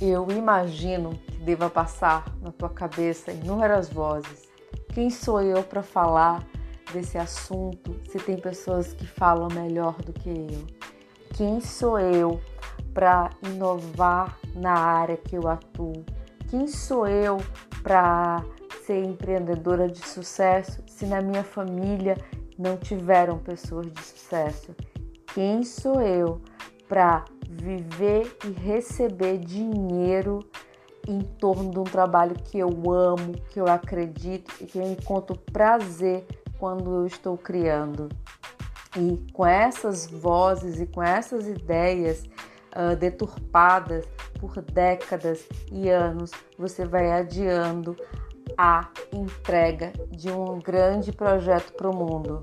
Eu imagino que deva passar na tua cabeça inúmeras vozes. Quem sou eu para falar desse assunto se tem pessoas que falam melhor do que eu? Quem sou eu para inovar na área que eu atuo? Quem sou eu para ser empreendedora de sucesso se na minha família não tiveram pessoas de sucesso? Quem sou eu para viver e receber dinheiro em torno de um trabalho que eu amo, que eu acredito e que eu encontro prazer quando eu estou criando. E com essas vozes e com essas ideias uh, deturpadas por décadas e anos, você vai adiando a entrega de um grande projeto para o mundo.